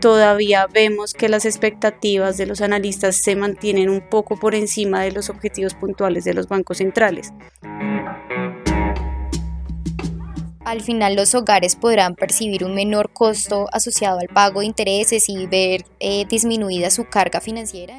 todavía vemos que las expectativas de los analistas se mantienen un poco por encima de los objetivos puntuales de los bancos centrales. Al final los hogares podrán percibir un menor costo asociado al pago de intereses y ver eh, disminuida su carga financiera.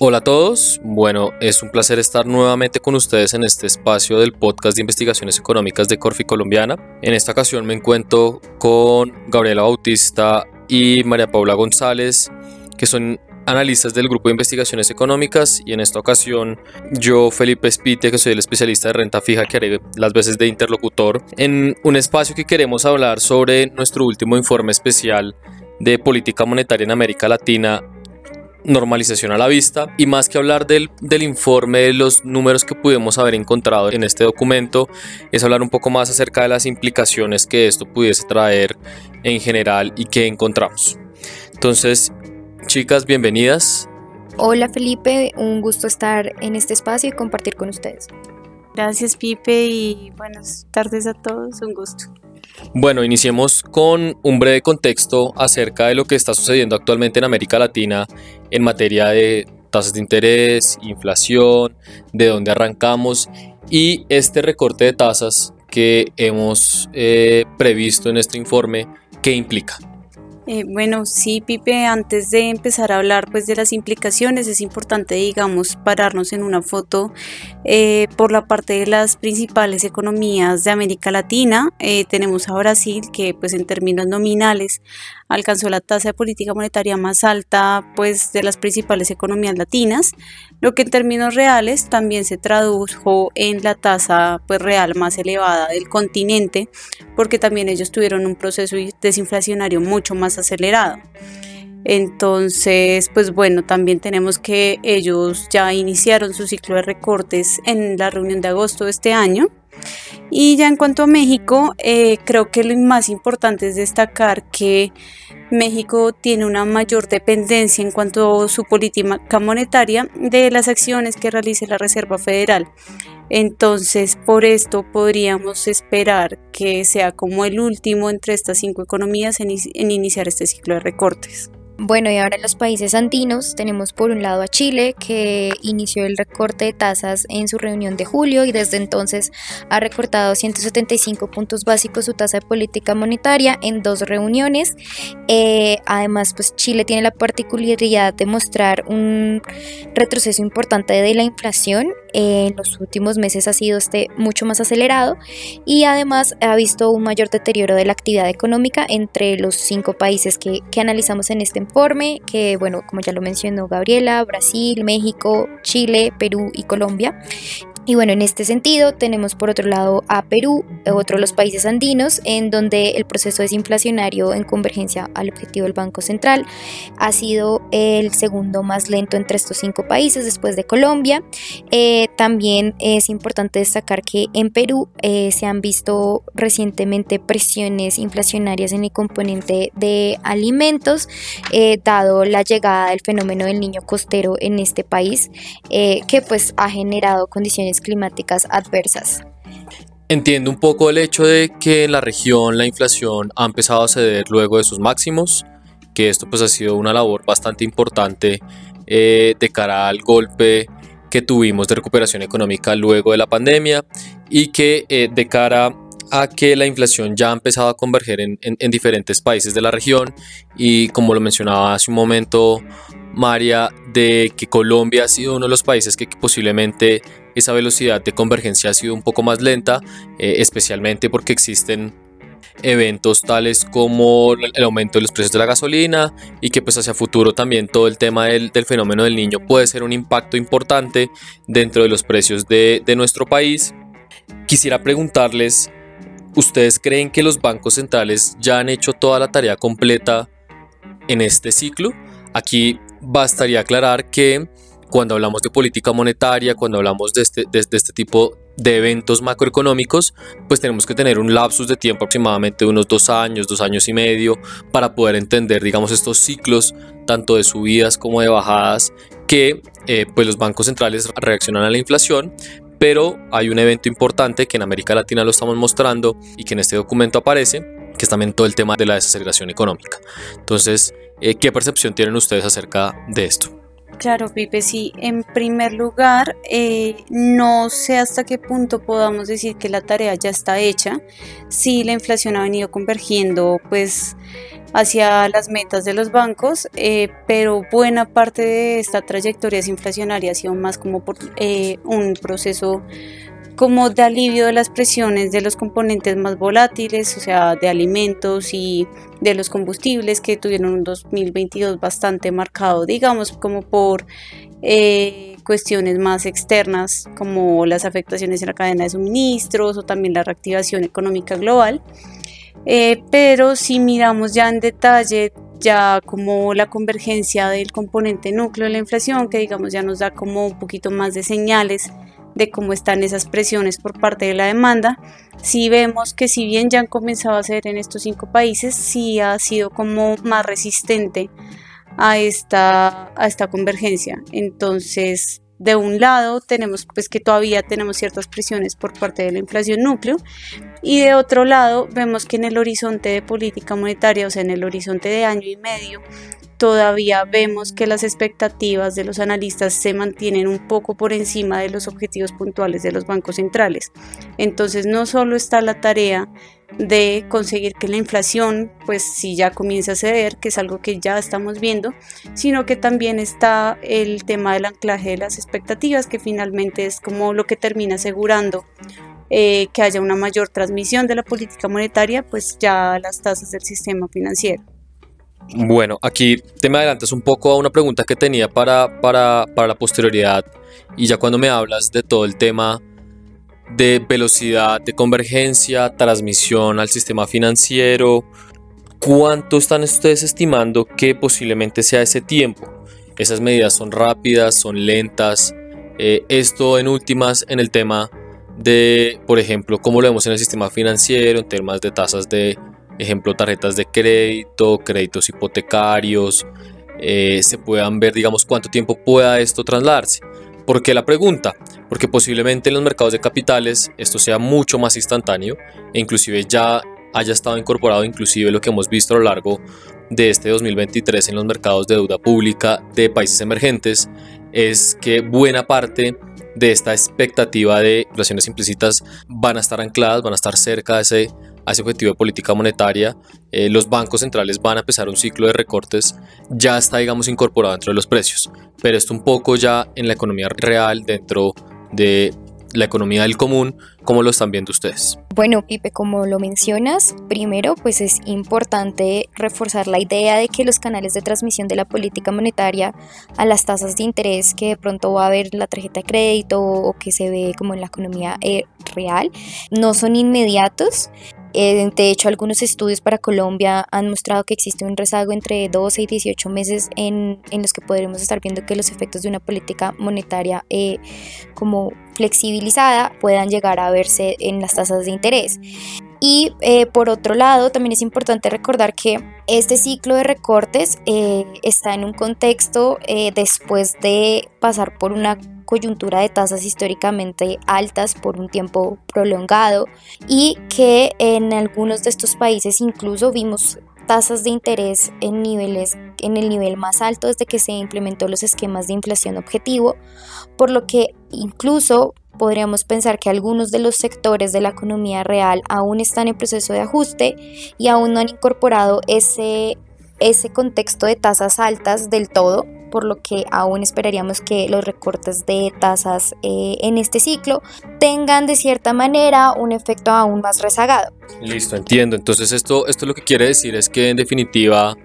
Hola a todos, bueno, es un placer estar nuevamente con ustedes en este espacio del podcast de investigaciones económicas de Corfi Colombiana. En esta ocasión me encuentro con Gabriela Bautista y María Paula González, que son analistas del grupo de investigaciones económicas y en esta ocasión yo, Felipe Espite, que soy el especialista de renta fija que haré las veces de interlocutor, en un espacio que queremos hablar sobre nuestro último informe especial de política monetaria en América Latina normalización a la vista y más que hablar del, del, informe de los números que pudimos haber encontrado en este documento es hablar un poco más acerca de las implicaciones que esto pudiese traer en general y que encontramos. Entonces chicas bienvenidas. Hola Felipe un gusto estar en este espacio y compartir con ustedes. Gracias Pipe y buenas tardes a todos un gusto bueno, iniciemos con un breve contexto acerca de lo que está sucediendo actualmente en América Latina en materia de tasas de interés, inflación, de dónde arrancamos y este recorte de tasas que hemos eh, previsto en este informe, ¿qué implica? Eh, bueno, sí, Pipe, antes de empezar a hablar pues de las implicaciones, es importante, digamos, pararnos en una foto eh, por la parte de las principales economías de América Latina. Eh, tenemos a Brasil, que pues en términos nominales alcanzó la tasa de política monetaria más alta pues de las principales economías latinas, lo que en términos reales también se tradujo en la tasa pues real más elevada del continente, porque también ellos tuvieron un proceso desinflacionario mucho más acelerado. Entonces, pues bueno, también tenemos que ellos ya iniciaron su ciclo de recortes en la reunión de agosto de este año. Y ya en cuanto a México, eh, creo que lo más importante es destacar que México tiene una mayor dependencia en cuanto a su política monetaria de las acciones que realice la Reserva Federal. Entonces, por esto podríamos esperar que sea como el último entre estas cinco economías en, iniciar este ciclo de recortes. Bueno, y ahora en los países andinos tenemos por un lado a Chile, que inició el recorte de tasas en su reunión de julio y desde entonces ha recortado 175 puntos básicos su tasa de política monetaria en dos reuniones. Eh, además, pues Chile tiene la particularidad de mostrar un retroceso importante de la inflación en los últimos meses ha sido este mucho más acelerado y además ha visto un mayor deterioro de la actividad económica entre los cinco países que, que analizamos en este informe, que bueno, como ya lo mencionó Gabriela, Brasil, México, Chile, Perú y Colombia. Y bueno, en este sentido tenemos por otro lado a Perú, otro de los países andinos, en donde el proceso desinflacionario en convergencia al objetivo del Banco Central ha sido el segundo más lento entre estos cinco países después de Colombia. Eh, también es importante destacar que en Perú eh, se han visto recientemente presiones inflacionarias en el componente de alimentos, eh, dado la llegada del fenómeno del niño costero en este país, que pues ha generado condiciones climáticas adversas. Entiendo un poco el hecho de que en la región la inflación ha empezado a ceder luego de sus máximos, que esto pues ha sido una labor bastante importante eh, de cara al golpe que tuvimos de recuperación económica luego de la pandemia y que eh, de cara a que la inflación ya ha empezado a converger en, diferentes países de la región y como lo mencionaba hace un momento María, de que Colombia ha sido uno de los países que posiblemente esa velocidad de convergencia ha sido un poco más lenta, eh, especialmente porque existen eventos tales como el aumento de los precios de la gasolina y que pues hacia futuro también todo el tema del, fenómeno del niño puede ser un impacto importante dentro de los precios de, de nuestro país. Quisiera preguntarles, ¿ustedes creen que los bancos centrales ya han hecho toda la tarea completa en este ciclo? Aquí bastaría aclarar que cuando hablamos de política monetaria, cuando hablamos de este, de, este tipo de eventos macroeconómicos, pues tenemos que tener un lapsus de tiempo aproximadamente de unos dos años, dos años y medio, para poder entender, digamos, estos ciclos, tanto de subidas como de bajadas, que eh, pues los bancos centrales reaccionan a la inflación, pero hay un evento importante que en América Latina lo estamos mostrando y que en este documento aparece, que es también todo el tema de la desaceleración económica. Entonces, eh, ¿qué percepción tienen ustedes acerca de esto? Claro, Pipe, sí. En primer lugar, eh, no sé hasta qué punto podamos decir que la tarea ya está hecha. Sí, la inflación ha venido convergiendo, pues, hacia las metas de los bancos, eh, pero buena parte de esta trayectoria inflacionaria ha sido más como por eh, un proceso como de alivio de las presiones de los componentes más volátiles, o sea, de alimentos y de los combustibles que tuvieron un 2022 bastante marcado, digamos, como por eh, cuestiones más externas, como las afectaciones en la cadena de suministros o también la reactivación económica global. Eh, pero si miramos ya en detalle, ya como la convergencia del componente núcleo de la inflación, que digamos ya nos da como un poquito más de señales de cómo están esas presiones por parte de la demanda, si vemos que si bien ya han comenzado a ser en estos cinco países, sí ha sido como más resistente a esta, a esta convergencia. Entonces, de un lado tenemos pues que todavía tenemos ciertas presiones por parte de la inflación núcleo y de otro lado vemos que en el horizonte de política monetaria, o sea, en el horizonte de año y medio, todavía vemos que las expectativas de los analistas se mantienen un poco por encima de los objetivos puntuales de los bancos centrales. Entonces no solo está la tarea de conseguir que la inflación pues si ya comienza a ceder, que es algo que ya estamos viendo, sino que también está el tema del anclaje de las expectativas, que finalmente es como lo que termina asegurando eh, que haya una mayor transmisión de la política monetaria, pues ya las tasas del sistema financiero. Bueno, aquí te me adelantas un poco a una pregunta que tenía para, para, para la posterioridad y ya cuando me hablas de todo el tema de velocidad de convergencia, transmisión al sistema financiero, ¿cuánto están ustedes estimando que posiblemente sea ese tiempo? Esas medidas son rápidas, son lentas. Eh, esto en últimas en el tema de, por ejemplo, cómo lo vemos en el sistema financiero, en temas de tasas de ejemplo, tarjetas de crédito, créditos hipotecarios, eh, se puedan ver, digamos, cuánto tiempo pueda esto trasladarse. ¿Por qué la pregunta? Porque posiblemente en los mercados de capitales esto sea mucho más instantáneo e inclusive ya haya estado incorporado inclusive lo que hemos visto a lo largo de este 2023 en los mercados de deuda pública de países emergentes es que buena parte de esta expectativa de inflaciones implícitas van a estar ancladas, van a estar cerca de ese a ese objetivo de política monetaria, eh, los bancos centrales van a empezar un ciclo de recortes, ya está, digamos, incorporado dentro de los precios. Pero esto un poco ya en la economía real, dentro de la economía del común, ¿cómo lo están viendo ustedes? Bueno, Pipe, como lo mencionas, primero pues es importante reforzar la idea de que los canales de transmisión de la política monetaria a las tasas de interés que de pronto va a haber la tarjeta de crédito o que se ve como en la economía eh, real no son inmediatos eh, de hecho, algunos estudios para Colombia han mostrado que existe un rezago entre 12 y 18 meses en, los que podremos estar viendo que los efectos de una política monetaria eh, como flexibilizada puedan llegar a verse en las tasas de interés. Y eh, por otro lado, también es importante recordar que este ciclo de recortes está en un contexto después de pasar por una coyuntura de tasas históricamente altas por un tiempo prolongado y que en algunos de estos países incluso vimos tasas de interés en niveles en el nivel más alto desde que se implementó los esquemas de inflación objetivo, por lo que incluso podríamos pensar que algunos de los sectores de la economía real aún están en proceso de ajuste y aún no han incorporado ese ese contexto de tasas altas del todo por lo que aún esperaríamos que los recortes de tasas eh, en este ciclo tengan de cierta manera un efecto aún más rezagado. Listo, entiendo. Entonces esto, esto lo que quiere decir es que en definitiva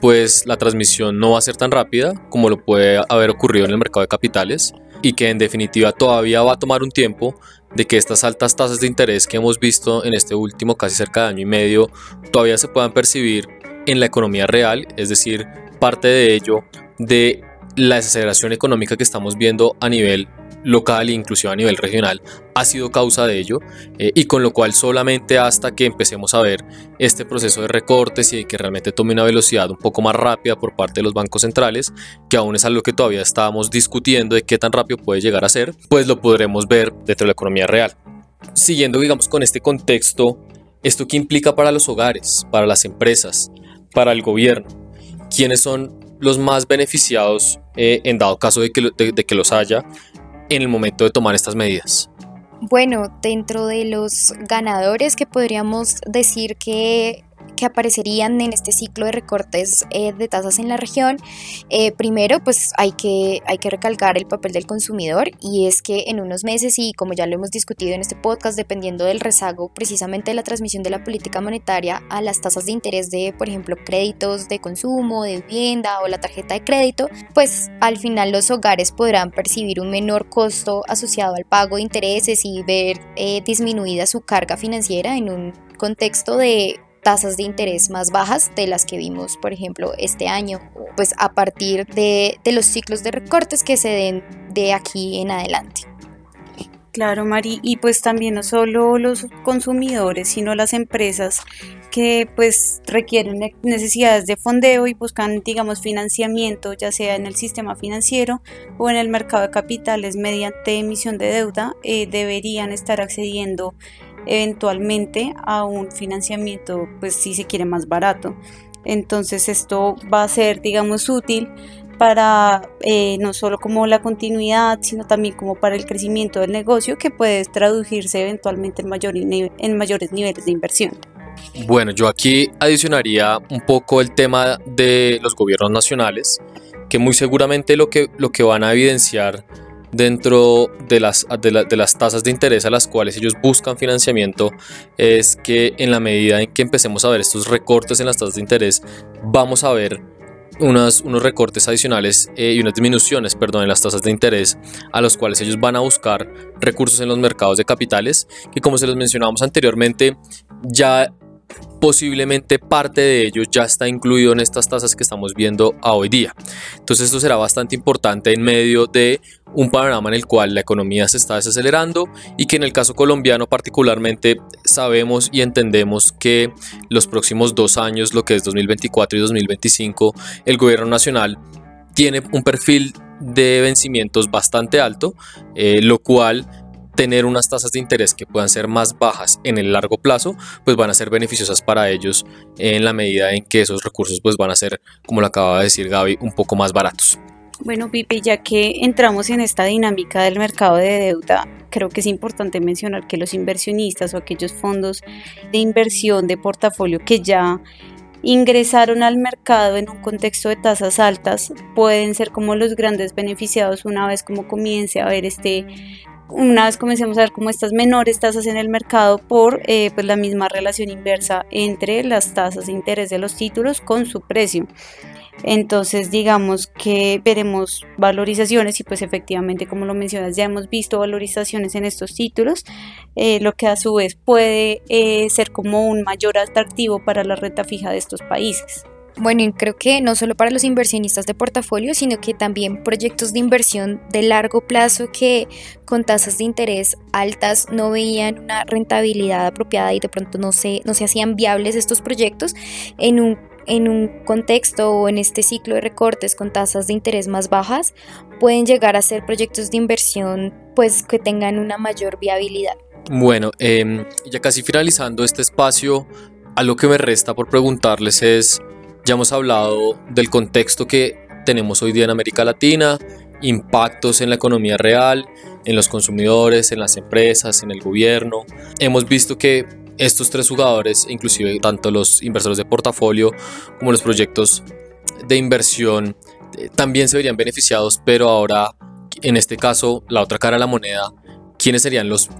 pues la transmisión no va a ser tan rápida como lo puede haber ocurrido en el mercado de capitales y que en definitiva todavía va a tomar un tiempo de que estas altas tasas de interés que hemos visto en este último casi cerca de año y medio todavía se puedan percibir en la economía real, es decir, parte de ello de la desaceleración económica que estamos viendo a nivel local e inclusive a nivel regional ha sido causa de ello eh, y con lo cual solamente hasta que empecemos a ver este proceso de recortes y que realmente tome una velocidad un poco más rápida por parte de los bancos centrales, que aún es algo que todavía estábamos discutiendo de qué tan rápido puede llegar a ser, pues lo podremos ver dentro de la economía real. Siguiendo digamos con este contexto, ¿esto qué implica para los hogares, para las empresas, para el gobierno? ¿Quiénes son los más beneficiados eh, en dado caso de que, de que los haya en el momento de tomar estas medidas? Bueno, dentro de los ganadores que podríamos decir que que aparecerían en este ciclo de recortes eh, de tasas en la región, eh, primero pues hay que, hay que recalcar el papel del consumidor y es que en unos meses y como ya lo hemos discutido en este podcast, dependiendo del rezago precisamente de la transmisión de la política monetaria a las tasas de interés de, por ejemplo, créditos de consumo, de vivienda o la tarjeta de crédito, pues al final los hogares podrán percibir un menor costo asociado al pago de intereses y ver eh, disminuida su carga financiera en un contexto de tasas de interés más bajas de las que vimos, por ejemplo, este año, pues a partir de, los ciclos de recortes que se den de aquí en adelante. Claro, Mari, y pues también no solo los consumidores, sino las empresas que pues requieren necesidades de fondeo y buscan, digamos, financiamiento, ya sea en el sistema financiero o en el mercado de capitales mediante emisión de deuda, eh, deberían estar accediendo eventualmente a un financiamiento, pues si se quiere más barato. Entonces esto va a ser, digamos, útil para eh, no solo como la continuidad, sino también como para el crecimiento del negocio que puede traducirse eventualmente en, en mayores niveles de inversión. Bueno, yo aquí adicionaría un poco el tema de los gobiernos nacionales, que muy seguramente lo que, lo que van a evidenciar dentro de las, de, las tasas de interés a las cuales ellos buscan financiamiento es que en la medida en que empecemos a ver estos recortes en las tasas de interés, vamos a ver unos, unos recortes adicionales eh, y unas disminuciones, perdón, en las tasas de interés a los cuales ellos van a buscar recursos en los mercados de capitales, que como se los mencionábamos anteriormente, ya posiblemente parte de ello ya está incluido en estas tasas que estamos viendo a hoy día. Entonces esto será bastante importante en medio de un panorama en el cual la economía se está desacelerando y que en el caso colombiano particularmente sabemos y entendemos que los próximos dos años, lo que es 2024 y 2025, el gobierno nacional tiene un perfil de vencimientos bastante alto, eh, lo cual tener unas tasas de interés que puedan ser más bajas en el largo plazo, pues van a ser beneficiosas para ellos en la medida en que esos recursos pues van a ser, como lo acaba de decir Gaby, un poco más baratos. Bueno, Pipe, ya que entramos en esta dinámica del mercado de deuda, creo que es importante mencionar que los inversionistas o aquellos fondos de inversión de portafolio que ya ingresaron al mercado en un contexto de tasas altas pueden ser como los grandes beneficiados una vez como comience a ver este una vez comencemos a ver como estas menores tasas en el mercado por eh, pues la misma relación inversa entre las tasas de interés de los títulos con su precio. Entonces digamos que veremos valorizaciones y pues efectivamente como lo mencionas ya hemos visto valorizaciones en estos títulos, eh, lo que a su vez puede eh, ser como un mayor atractivo para la renta fija de estos países. Bueno, y creo que no solo para los inversionistas de portafolio, sino que también proyectos de inversión de largo plazo que con tasas de interés altas no veían una rentabilidad apropiada y de pronto no se, no se hacían viables estos proyectos en un, en un contexto o en este ciclo de recortes con tasas de interés más bajas, pueden llegar a ser proyectos de inversión pues que tengan una mayor viabilidad. Bueno, em, ya casi finalizando este espacio, a lo que me resta por preguntarles es ya hemos hablado del contexto que tenemos hoy día en América Latina, impactos en la economía real, en los consumidores, en las empresas, en el gobierno. Hemos visto que estos tres jugadores, inclusive tanto los inversores de portafolio como los proyectos de inversión, eh, también se verían beneficiados, pero ahora, en este caso, la otra cara de la moneda, ¿quiénes serían los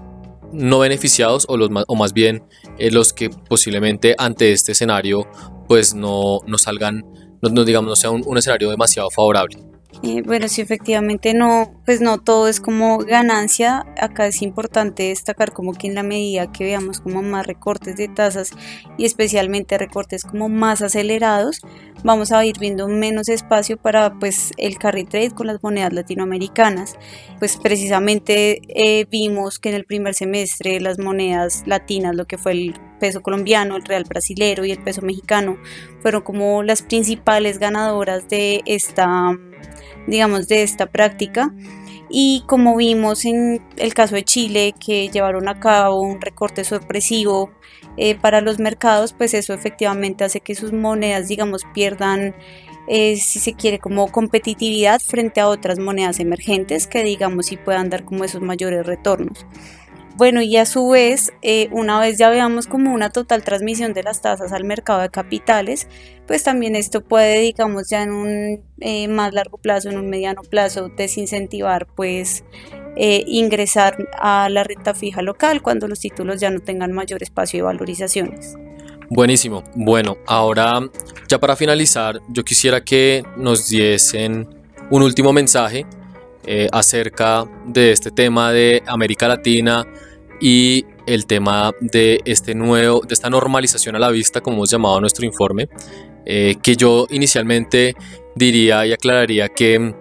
no beneficiados o, los o más bien eh, los que posiblemente ante este escenario pues no, no salgan, no, digamos, no sea un, escenario demasiado favorable. Eh, bueno, sí, efectivamente no, pues no todo es como ganancia. Acá es importante destacar como que en la medida que veamos como más recortes de tasas y especialmente recortes como más acelerados, vamos a ir viendo menos espacio para pues el carry trade con las monedas latinoamericanas. Pues precisamente eh, vimos que en el primer semestre las monedas latinas, lo que fue el peso colombiano, el real brasilero y el peso mexicano, fueron como las principales ganadoras de esta digamos, de esta práctica. Y como vimos en el caso de Chile, que llevaron a cabo un recorte sorpresivo eh, para los mercados, pues eso efectivamente hace que sus monedas, digamos, pierdan, eh, si se quiere, como competitividad frente a otras monedas emergentes que, digamos, sí puedan dar como esos mayores retornos. Bueno, y a su vez, eh, una vez ya veamos como una total transmisión de las tasas al mercado de capitales, pues también esto puede, digamos, ya en un eh, más largo plazo, en un mediano plazo, desincentivar pues eh, ingresar a la renta fija local cuando los títulos ya no tengan mayor espacio de valorizaciones. Buenísimo. Bueno, ahora ya para finalizar, yo quisiera que nos diesen un último mensaje acerca de este tema de América Latina, y el tema de este nuevo, de esta normalización a la vista, como hemos llamado nuestro informe, eh, que yo inicialmente diría y aclararía que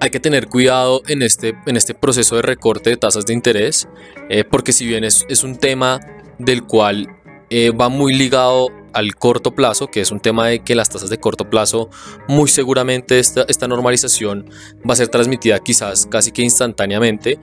hay que tener cuidado en este, en este proceso de recorte de tasas de interés, eh, porque si bien es, es, un tema del cual eh, va muy ligado al corto plazo, que es un tema de que las tasas de corto plazo, muy seguramente esta, esta normalización va a ser transmitida quizás casi que instantáneamente.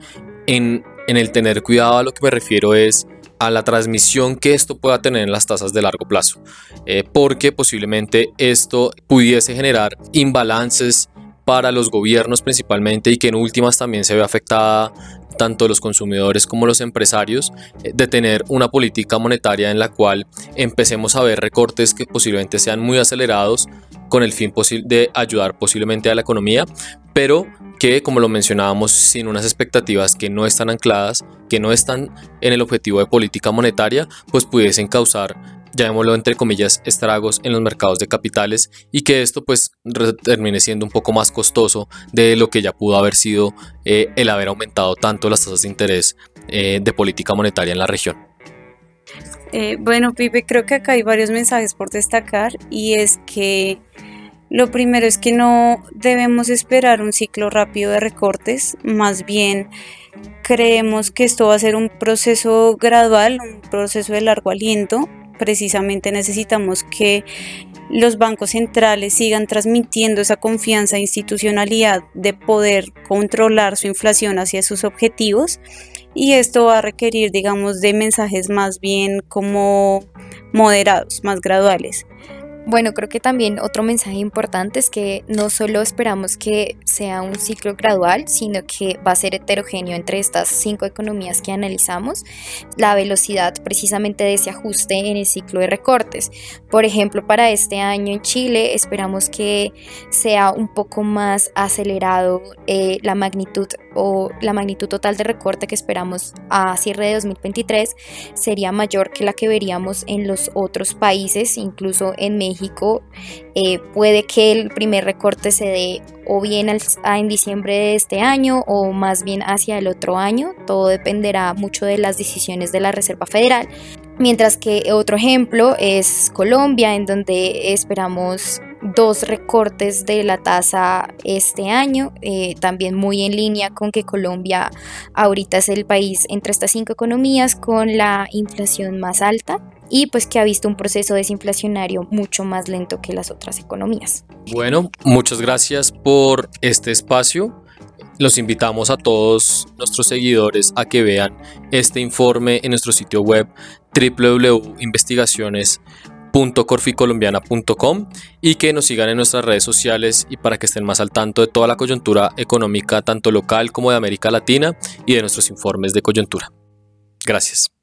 En en el tener cuidado a lo que me refiero es a la transmisión que esto pueda tener en las tasas de largo plazo, eh, porque posiblemente esto pudiese generar imbalances para los gobiernos principalmente y que en últimas también se ve afectada tanto los consumidores como los empresarios eh, de tener una política monetaria en la cual empecemos a ver recortes que posiblemente sean muy acelerados con el fin de ayudar posiblemente a la economía, pero que, como lo mencionábamos, sin unas expectativas que no están ancladas, que no están en el objetivo de política monetaria, pues pudiesen causar llamémoslo entre comillas, estragos en los mercados de capitales y que esto pues termine siendo un poco más costoso de lo que ya pudo haber sido eh, el haber aumentado tanto las tasas de interés eh, de política monetaria en la región. Eh, bueno, Pipe, creo que acá hay varios mensajes por destacar y es que lo primero es que no debemos esperar un ciclo rápido de recortes, más bien creemos que esto va a ser un proceso gradual, un proceso de largo aliento. Precisamente necesitamos que los bancos centrales sigan transmitiendo esa confianza e institucionalidad de poder controlar su inflación hacia sus objetivos y esto va a requerir, digamos, de mensajes más bien como moderados, más graduales. Bueno, creo que también otro mensaje importante es que no solo esperamos que sea un ciclo gradual, sino que va a ser heterogéneo entre estas cinco economías que analizamos, la velocidad precisamente de ese ajuste en el ciclo de recortes. Por ejemplo, para este año en Chile esperamos que sea un poco más acelerado eh, la magnitud o la magnitud total de recorte que esperamos a cierre de 2023 sería mayor que la que veríamos en los otros países, incluso en México. Eh, puede que el primer recorte se dé o bien en diciembre de este año o más bien hacia el otro año. Todo dependerá mucho de las decisiones de la Reserva Federal. Mientras que otro ejemplo es Colombia, en donde esperamos dos recortes de la tasa este año, eh, también muy en línea con que Colombia ahorita es el país entre estas cinco economías con la inflación más alta y pues que ha visto un proceso desinflacionario mucho más lento que las otras economías. Bueno, muchas gracias por este espacio. Los invitamos a todos nuestros seguidores a que vean este informe en nuestro sitio web www.investigaciones.com .corficolombiana.com y que nos sigan en nuestras redes sociales y para que estén más al tanto de toda la coyuntura económica tanto local como de América Latina y de nuestros informes de coyuntura. Gracias.